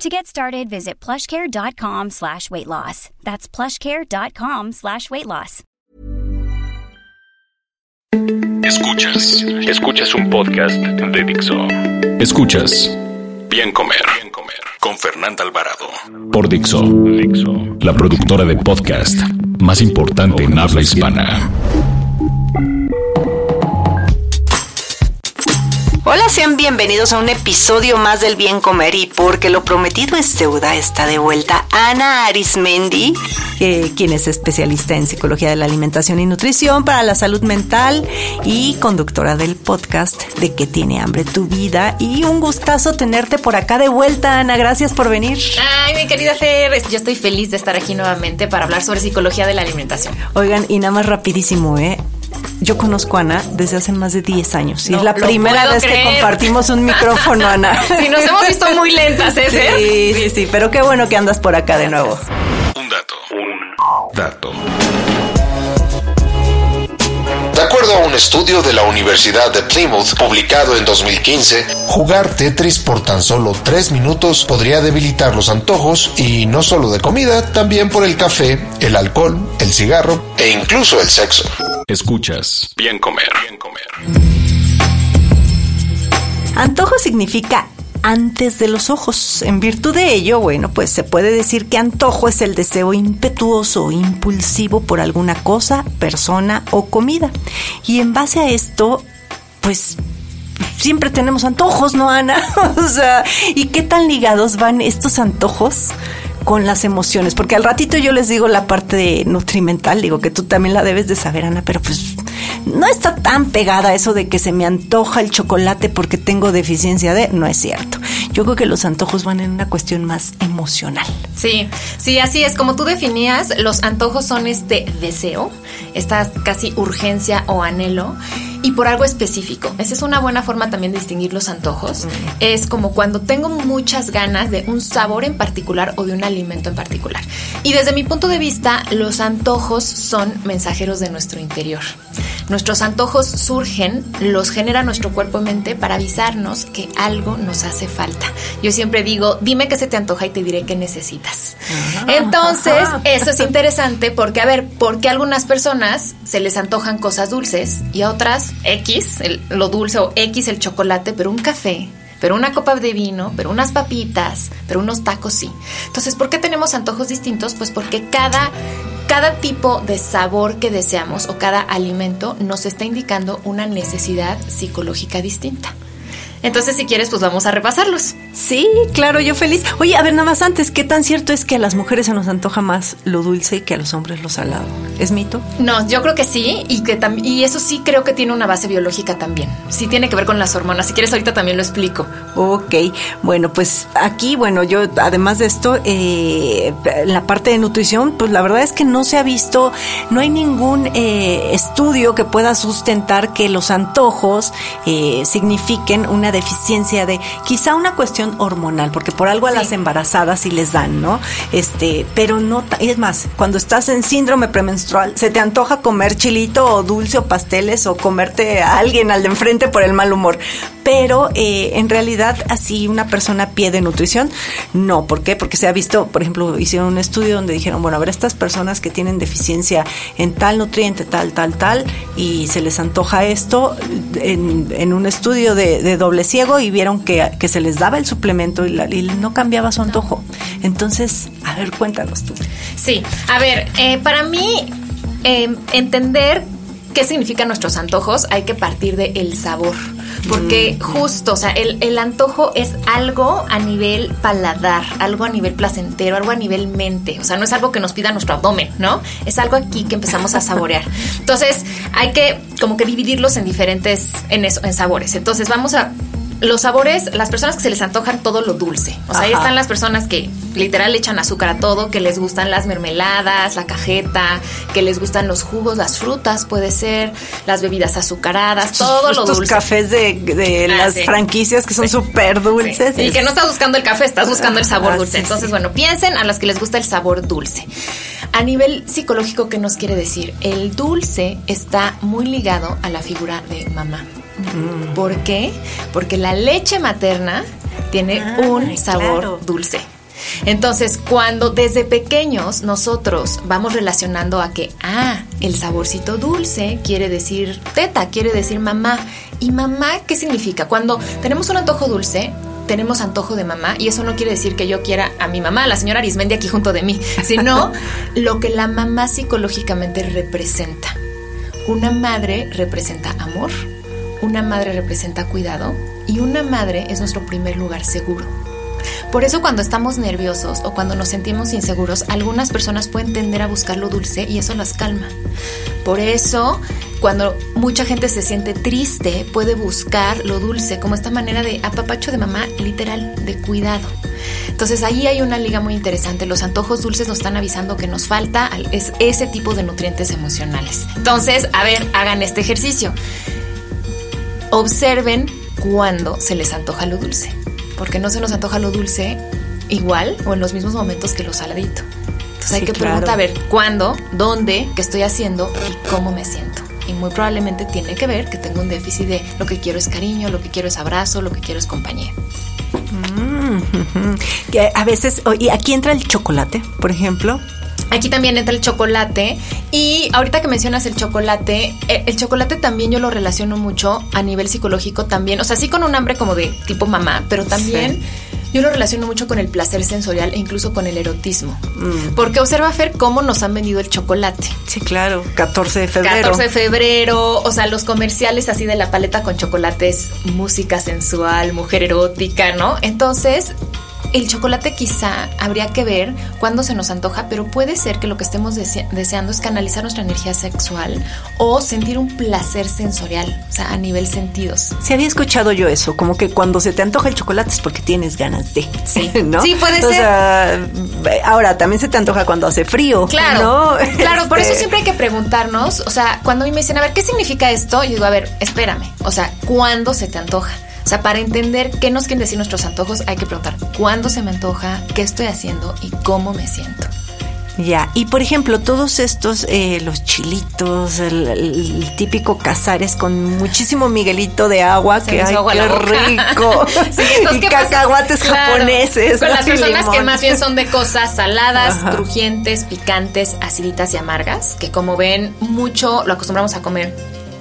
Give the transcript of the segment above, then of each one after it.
To get started, visit plushcare.com slash weight loss. That's plushcare.com slash weight loss. Escuchas, escuchas un podcast de Dixo. Escuchas Bien Comer, Bien Comer con Fernanda Alvarado por Dixo, Dixo, la productora de podcast más importante en habla hispana. Hola, sean bienvenidos a un episodio más del Bien Comer y porque lo prometido es deuda, está de vuelta Ana Arismendi, eh, quien es especialista en psicología de la alimentación y nutrición para la salud mental y conductora del podcast de que tiene hambre tu vida. Y un gustazo tenerte por acá de vuelta, Ana. Gracias por venir. Ay, mi querida Fer, yo estoy feliz de estar aquí nuevamente para hablar sobre psicología de la alimentación. Oigan, y nada más rapidísimo, ¿eh? Yo conozco a Ana desde hace más de 10 años y es la primera vez que compartimos un micrófono, Ana. sí, nos hemos visto muy lentas, ¿eh? Sí, sí, sí, pero qué bueno que andas por acá de nuevo. Un dato, un dato. De acuerdo a un estudio de la Universidad de Plymouth publicado en 2015, jugar Tetris por tan solo 3 minutos podría debilitar los antojos y no solo de comida, también por el café, el alcohol, el cigarro e incluso el sexo. Escuchas Bien Comer, Bien Comer. Antojo significa antes de los ojos. En virtud de ello, bueno, pues se puede decir que antojo es el deseo impetuoso o impulsivo por alguna cosa, persona o comida. Y en base a esto, pues siempre tenemos antojos, ¿no, Ana? o sea, ¿y qué tan ligados van estos antojos? Con las emociones, porque al ratito yo les digo la parte nutrimental, digo que tú también la debes de saber, Ana, pero pues no está tan pegada eso de que se me antoja el chocolate porque tengo deficiencia de, no es cierto. Yo creo que los antojos van en una cuestión más emocional. Sí, sí, así es. Como tú definías, los antojos son este deseo, esta casi urgencia o anhelo y por algo específico. Esa es una buena forma también de distinguir los antojos. Es como cuando tengo muchas ganas de un sabor en particular o de un alimento en particular. Y desde mi punto de vista, los antojos son mensajeros de nuestro interior. Nuestros antojos surgen, los genera nuestro cuerpo y mente para avisarnos que algo nos hace falta. Yo siempre digo, dime qué se te antoja y te diré qué necesitas. Entonces, eso es interesante porque, a ver, porque a algunas personas se les antojan cosas dulces y a otras X, lo dulce o X el chocolate, pero un café pero una copa de vino, pero unas papitas, pero unos tacos sí. Entonces, ¿por qué tenemos antojos distintos? Pues porque cada, cada tipo de sabor que deseamos o cada alimento nos está indicando una necesidad psicológica distinta. Entonces, si quieres, pues vamos a repasarlos. Sí, claro, yo feliz. Oye, a ver, nada más antes, ¿qué tan cierto es que a las mujeres se nos antoja más lo dulce que a los hombres lo salado? ¿Es mito? No, yo creo que sí, y que y eso sí creo que tiene una base biológica también. Sí tiene que ver con las hormonas. Si quieres, ahorita también lo explico. Ok, bueno, pues aquí, bueno, yo además de esto, eh, la parte de nutrición, pues la verdad es que no se ha visto, no hay ningún eh, estudio que pueda sustentar que los antojos eh, signifiquen una deficiencia de quizá una cuestión hormonal, porque por algo a las embarazadas sí les dan, ¿no? Este, pero no, es más, cuando estás en síndrome premenstrual, se te antoja comer chilito o dulce o pasteles o comerte a alguien al de enfrente por el mal humor. Pero eh, en realidad así una persona pie de nutrición, no. ¿Por qué? Porque se ha visto, por ejemplo, hicieron un estudio donde dijeron, bueno, a ver, estas personas que tienen deficiencia en tal nutriente, tal, tal, tal, y se les antoja esto, en, un estudio de doble ciego y vieron que, se les daba el suplemento y, no cambiaba su antojo. Entonces, a ver, cuéntanos tú. Sí, a ver, eh, para mí eh, entender qué significan nuestros antojos hay que partir de el sabor. Porque mm. justo, o sea, el, el, antojo es algo a nivel paladar, algo a nivel placentero, algo a nivel mente. O sea, no es algo que nos pida nuestro abdomen, ¿no? Es algo aquí que empezamos a saborear. Entonces, hay que como que dividirlos en diferentes, en eso, en sabores. Entonces, vamos a los sabores, las personas que se les antojan todo lo dulce. O sea, ahí están las personas que literal le echan azúcar a todo, que les gustan las mermeladas, la cajeta, que les gustan los jugos, las frutas, puede ser, las bebidas azucaradas, todo lo dulce. cafés de, ah, las franquicias que son súper dulces. Y que no estás buscando el café, estás buscando el sabor ah, dulce. Entonces, bueno, piensen a las que les gusta el sabor dulce. A nivel psicológico, ¿qué nos quiere decir? El dulce está muy ligado a la figura de mamá. Mm. ¿Por qué? Porque la leche materna tiene ah, un sabor dulce. Entonces, cuando desde pequeños nosotros vamos relacionando a que, ah, el saborcito dulce quiere decir teta, quiere decir mamá. ¿Y mamá qué significa? Cuando tenemos un antojo dulce, tenemos antojo de mamá y eso no quiere decir que yo quiera a mi mamá, la señora Arismendi aquí junto de mí, sino lo que la mamá psicológicamente representa. Una madre representa amor, una madre representa cuidado y una madre es nuestro primer lugar seguro. Por eso cuando estamos nerviosos o cuando nos sentimos inseguros, algunas personas pueden tender a buscar lo dulce y eso las calma. Por eso, cuando mucha gente se siente triste, puede buscar lo dulce como esta manera de apapacho de mamá, literal, de cuidado. Entonces ahí hay una liga muy interesante. Los antojos dulces nos están avisando que nos falta ese tipo de nutrientes emocionales. Entonces, a ver, hagan este ejercicio. Observen cuándo se les antoja lo dulce porque no se nos antoja lo dulce igual o en los mismos momentos que lo saladito. Entonces hay que preguntar a ver cuándo, dónde, qué estoy haciendo y cómo me siento. Y muy probablemente tiene que ver que tengo un déficit de lo que quiero es cariño, lo que quiero es abrazo, lo que quiero es compañía. Mm, a veces, y aquí entra el chocolate, por ejemplo. Aquí también entra el chocolate y ahorita que mencionas el chocolate, eh, el, chocolate también yo lo relaciono mucho a nivel psicológico también, o sea, sí con un hambre como de tipo mamá, pero también... Yo lo relaciono mucho con el placer sensorial e incluso con el erotismo. Mm. Porque observa, Fer, cómo nos han vendido el chocolate. Sí, claro. 14 de febrero. 14 de febrero. O sea, los comerciales así de la paleta con chocolates, música sensual, mujer erótica, ¿no? Entonces, el chocolate quizá habría que ver cuándo se nos antoja, pero puede ser que lo que estemos deseando es canalizar nuestra energía sexual o sentir un placer sensorial, o sea, a nivel sentidos. Se había escuchado yo eso, como que cuando se te antoja el chocolate es porque tienes ganas de. Sí, ¿no? Sí, puede ser. ahora también se te antoja cuando hace frío. Claro. Claro, por eso este siempre hay que preguntarnos, o sea, cuando a mí me dicen, a ver, ¿qué significa esto? Yo digo, a ver, espérame, o sea, ¿cuándo se te antoja? O sea, para entender qué nos quieren decir nuestros antojos, hay que preguntar cuándo se me antoja, qué estoy haciendo y cómo me siento. Ya, y por ejemplo, todos estos, eh, los chilitos, el, típico cazares con muchísimo miguelito de agua, que hay qué rico. y cacahuates japoneses. Con las personas que más bien son de cosas saladas, crujientes, picantes, aciditas y amargas, que como ven, mucho lo acostumbramos a comer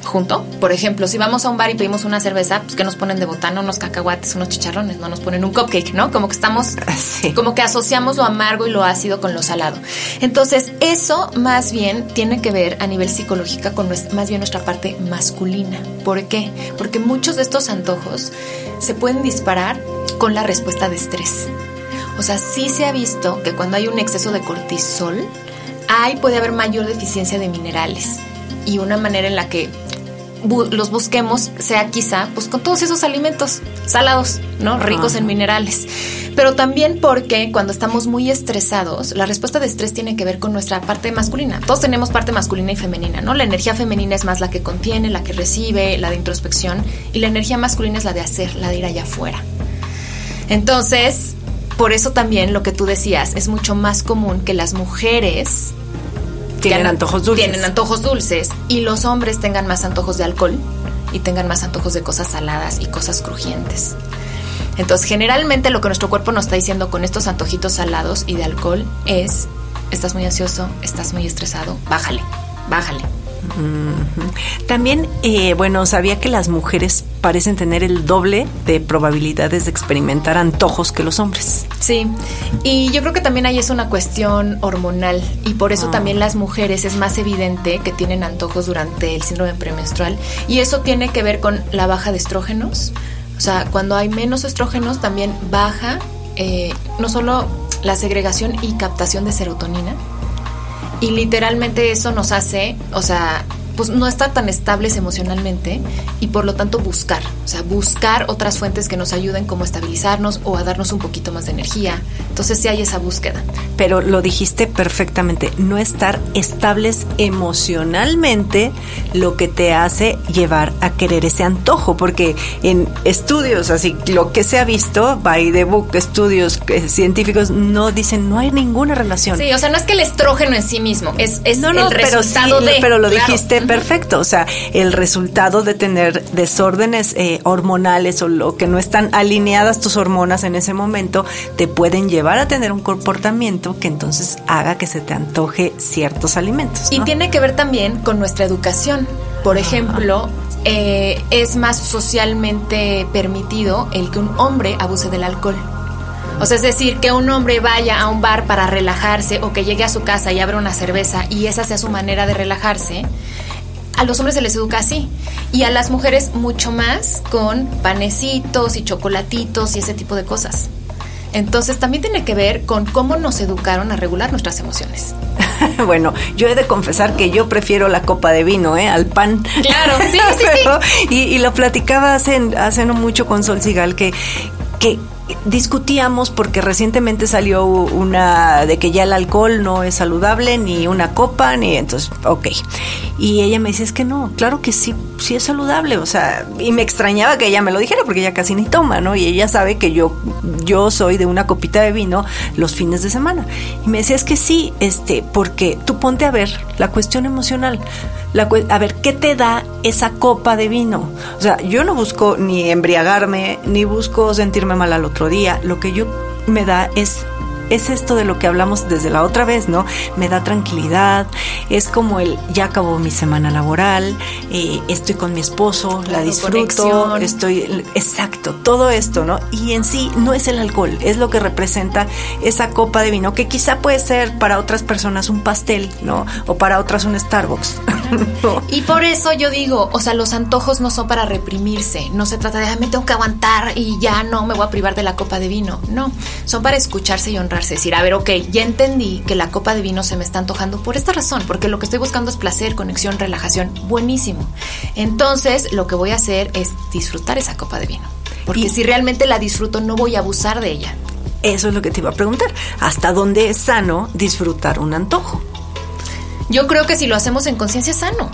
junto. Por ejemplo, si vamos a un bar y pedimos una cerveza, pues que nos ponen de botana unos cacahuates, unos chicharrones, no nos ponen un cupcake, ¿no? Como que estamos, como que asociamos lo amargo y lo ácido con lo salado. Entonces, eso más bien tiene que ver a nivel psicológico con más bien nuestra parte masculina. ¿Por qué? Porque muchos de estos antojos se pueden disparar con la respuesta de estrés. O sea, sí se ha visto que cuando hay un exceso de cortisol, hay, puede haber mayor deficiencia de minerales y una manera en la que los busquemos sea quizá pues con todos esos alimentos salados, ¿no? Ricos en minerales. Pero también porque cuando estamos muy estresados, la respuesta de estrés tiene que ver con nuestra parte masculina. Todos tenemos parte masculina y femenina, ¿no? La energía femenina es más la que contiene, la que recibe, la de introspección, y la energía masculina es la de hacer, la de ir allá afuera. Entonces, por eso también lo que tú decías, es mucho más común que las mujeres tienen antojos dulces. Tienen antojos dulces y los hombres tengan más antojos de alcohol y tengan más antojos de cosas saladas y cosas crujientes. Entonces, generalmente lo que nuestro cuerpo nos está diciendo con estos antojitos salados y de alcohol es, estás muy ansioso, estás muy estresado, bájale, bájale. También, eh, bueno, sabía que las mujeres parecen tener el doble de probabilidades de experimentar antojos que los hombres. Sí, y yo creo que también ahí es una cuestión hormonal y por eso ah. también las mujeres es más evidente que tienen antojos durante el síndrome premenstrual y eso tiene que ver con la baja de estrógenos. O sea, cuando hay menos estrógenos también baja eh, no solo la segregación y captación de serotonina, y literalmente eso nos hace, o sea, pues no estar tan estables emocionalmente y por lo tanto buscar, o sea, buscar otras fuentes que nos ayuden como a estabilizarnos o a darnos un poquito más de energía. Entonces sí hay esa búsqueda. Pero lo dijiste perfectamente, no estar estables emocionalmente lo que te hace llevar a querer ese antojo, porque en estudios, así lo que se ha visto, by the book, estudios eh, científicos, no dicen, no hay ninguna relación. Sí, o sea, no es que el estrógeno en sí mismo, es, es el resultado pero de... Pero lo dijiste perfecto, o sea, el resultado de tener desórdenes eh, hormonales o lo que no están alineadas tus hormonas en ese momento, te pueden llevar a tener un comportamiento que entonces haga que se te antoje ciertos alimentos. Y tiene que ver también con nuestra educación. Por ejemplo, eh, es más socialmente permitido el que un hombre abuse del alcohol. O sea, es decir, que un hombre vaya a un bar para relajarse o que llegue a su casa y abra una cerveza y esa sea su manera de relajarse. A los hombres se les educa así y a las mujeres mucho más con panecitos y chocolatitos y ese tipo de cosas. Entonces también tiene que ver con cómo nos educaron a regular nuestras emociones. bueno, yo he de confesar que yo prefiero la copa de vino, ¿eh? Al pan. Claro, sí, sí, sí. Y, y, lo platicaba hace, hace no mucho con Sol Sigal que, que discutíamos porque recientemente salió una de que ya el alcohol no es saludable, ni una copa, ni entonces, ok. Y ella me dice, es que no, claro que sí, sí es saludable, o sea, y me extrañaba que ella me lo dijera porque ella casi ni toma, ¿no? Y ella sabe que yo, yo soy de una copita de vino los fines de semana. Y me decía, es que sí, este, porque tú ponte a ver la cuestión emocional a ver, ¿qué te da esa copa de vino? O sea, yo no busco ni embriagarme, ni busco sentirme mal al otro día. Lo que yo me da es es esto de lo que hablamos desde la otra vez, ¿no? Me da tranquilidad, es como el ya acabó mi semana laboral, eh, estoy con mi esposo, la, disfruto, estoy, exacto, todo esto, ¿no? Y en sí no es el alcohol, es lo que representa esa copa de vino, que quizá puede ser para otras personas un pastel, ¿no? O para otras un Starbucks. Y por eso yo digo, o sea, los antojos no son para reprimirse, no se trata de, me tengo que aguantar y ya no me voy a privar de la copa de vino, no, son para escucharse y honrar decir, a ver, ok, ya entendí que la copa de vino se me está antojando por esta razón, porque lo que estoy buscando es placer, conexión, relajación, buenísimo. Entonces, lo que voy a hacer es disfrutar esa copa de vino, porque si realmente la disfruto, no voy a abusar de ella. Eso es lo que te iba a preguntar. ¿Hasta dónde es sano disfrutar un antojo? Yo creo que si lo hacemos en conciencia es sano.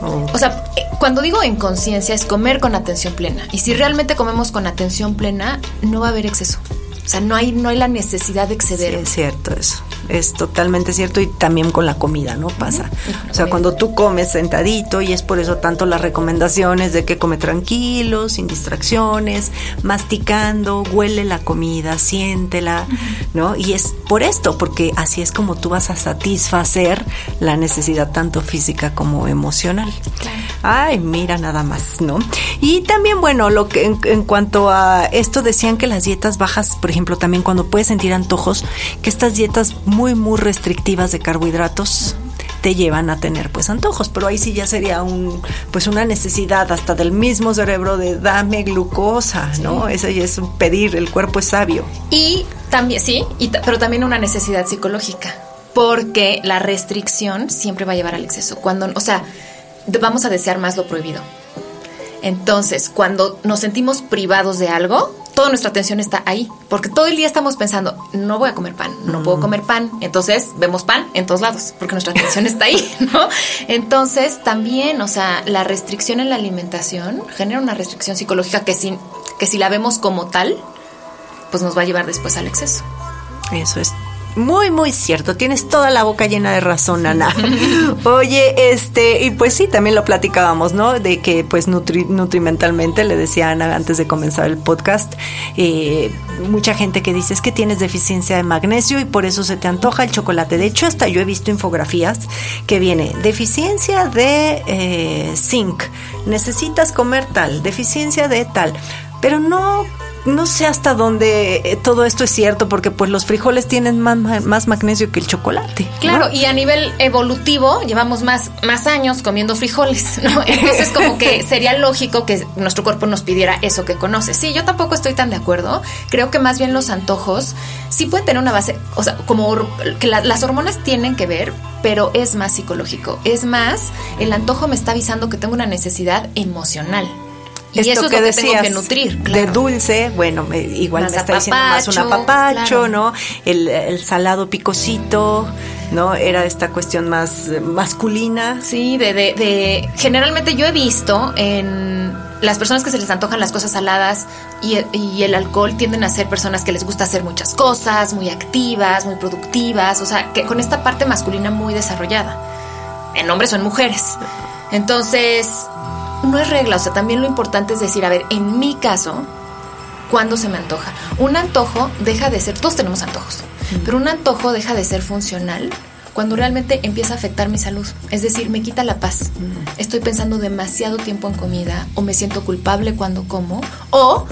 Oh. O sea, eh, cuando digo en conciencia es comer con atención plena. Y si realmente comemos con atención plena, no va a haber exceso. O sea, no hay, no hay la necesidad de exceder. es cierto eso. Es totalmente cierto y también con la comida, ¿no? Pasa. O sea, cuando tú comes sentadito y es por eso tanto las recomendaciones de que come tranquilo, sin distracciones, masticando, huele la comida, siéntela, ¿no? Y es por esto, porque así es como tú vas a satisfacer la necesidad tanto física como emocional. Ay, mira nada más, ¿no? Y también, bueno, lo que en, en cuanto a esto decían que las dietas bajas, por ejemplo, también cuando puedes sentir antojos, que estas dietas muy, muy restrictivas de carbohidratos te llevan a tener pues antojos, pero ahí sí ya sería un pues una necesidad hasta del mismo cerebro de dame glucosa, ¿no? Ese ya es un pedir, el cuerpo es sabio. Y también sí, y pero también una necesidad psicológica, porque la restricción siempre va a llevar al exceso. Cuando, o sea, vamos a desear más lo prohibido. Entonces, cuando nos sentimos privados de algo, toda nuestra atención está ahí, porque todo el día estamos pensando, no voy a comer pan, no puedo mm. comer pan, entonces vemos pan en todos lados, porque nuestra atención está ahí, ¿no? Entonces, también, o sea, la restricción en la alimentación genera una restricción psicológica que si, que si la vemos como tal, pues nos va a llevar después al exceso. Eso es muy, muy cierto. Tienes toda la boca llena de razón, Ana. Oye, este, y pues sí, también lo platicábamos, ¿no? De que, pues, nutrimentalmente, le decía Ana antes de comenzar el podcast, eh, mucha gente que dice es que tienes deficiencia de magnesio y por eso se te antoja el chocolate. De hecho, hasta yo he visto infografías que viene deficiencia de eh, zinc, necesitas comer tal, deficiencia de tal, pero no no sé hasta dónde eh, todo esto es cierto, porque pues los frijoles tienen más, magnesio que el chocolate. Claro, y a nivel evolutivo llevamos más, más años comiendo frijoles, ¿no? Entonces como que sería lógico que nuestro cuerpo nos pidiera eso que conoce. Sí, yo tampoco estoy tan de acuerdo. Creo que más bien los antojos sí pueden tener una base, o sea, como que las hormonas tienen que ver, pero es más psicológico. Es más, el antojo me está avisando que tengo una necesidad emocional. Esto eso es que lo que decías, tengo que nutrir. de claro. dulce, bueno, me- igual Más me está diciendo más un apapacho, claro. ¿no? El, el salado picosito, ¿no? Era esta cuestión más masculina. Sí, de, de, de- Generalmente yo he visto en las personas que se les antojan las cosas saladas y el, y el alcohol tienden a ser personas que les gusta hacer muchas cosas, muy activas, muy productivas, o sea, que con esta parte masculina muy desarrollada, en hombres o en mujeres. Entonces, no es regla, o sea, también lo importante es decir, a ver, en mi caso, cuando se me antoja. Un antojo deja de ser, todos tenemos antojos, pero un antojo deja de ser funcional cuando realmente empieza a afectar mi salud. Es decir, me quita la paz. Estoy pensando demasiado tiempo en comida o me siento culpable cuando como o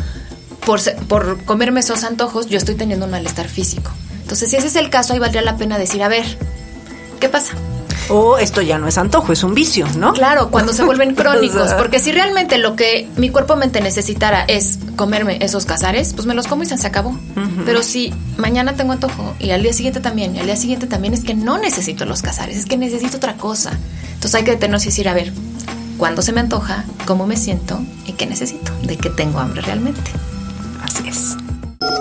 por, por comerme esos antojos yo estoy teniendo un malestar físico. Entonces, si ese es el caso, ahí valdría la pena decir, a ver, ¿qué pasa? O esto ya no es antojo, es un vicio, ¿no? Claro, cuando se vuelven crónicos, porque si realmente lo que mi cuerpo mente necesitara es comerme esos cazares, pues me los como y se se acabó. Pero si mañana tengo antojo y al día siguiente también y al día siguiente también es que no necesito los cazares, es que necesito otra cosa. Entonces hay que detenernos y decir, a ver, ¿cuándo se me antoja? ¿Cómo me siento? ¿Y qué necesito? ¿De qué tengo hambre realmente? Así es.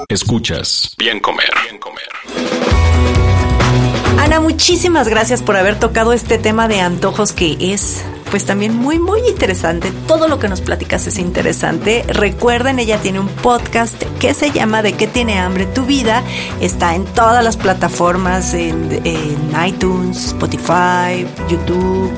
Escuchas Bien Comer. Bien Comer. Ana, muchísimas gracias por haber tocado este tema de antojos que es pues también muy muy interesante. Todo lo que nos platicas es interesante. Recuerden, ella tiene un podcast que se llama ¿De qué tiene hambre tu vida? Está en todas las plataformas, en, iTunes, Spotify, YouTube,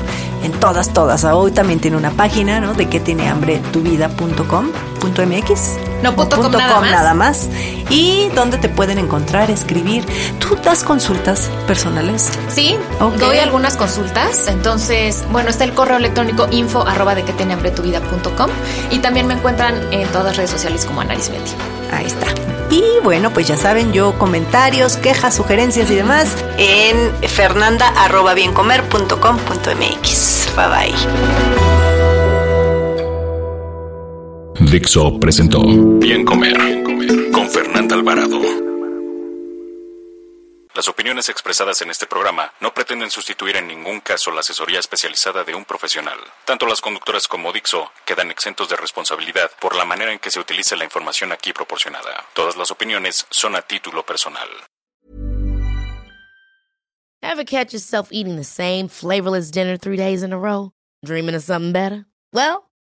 en todas, todas. Hoy también tiene una página, ¿no? De qué tiene hambre tu vida.com, punto MX. No, punto com nada más. nada más. Y dónde te pueden encontrar, escribir. ¿Tú das consultas personales? Sí, Ok. doy algunas consultas. Entonces, bueno, está el correo electrónico info arroba de que tiene hambre tu vida punto com, y también me encuentran en todas las redes sociales como Anaris Betty. Ahí está. Y bueno, pues ya saben, yo comentarios, quejas, sugerencias y demás en fernanda.biencomer.com.mx. Bye bye. Dixo presentó Bien Comer. Con Fernanda Alvarado. Las opiniones expresadas en este programa no pretenden sustituir en ningún caso la asesoría especializada de un profesional. Tanto las conductoras como Dixo quedan exentos de responsabilidad por la manera en que se utiliza la información aquí proporcionada. Todas las opiniones son a título personal. Ever catch yourself eating the same flavorless dinner three days in a row? Dreaming of something better? Well,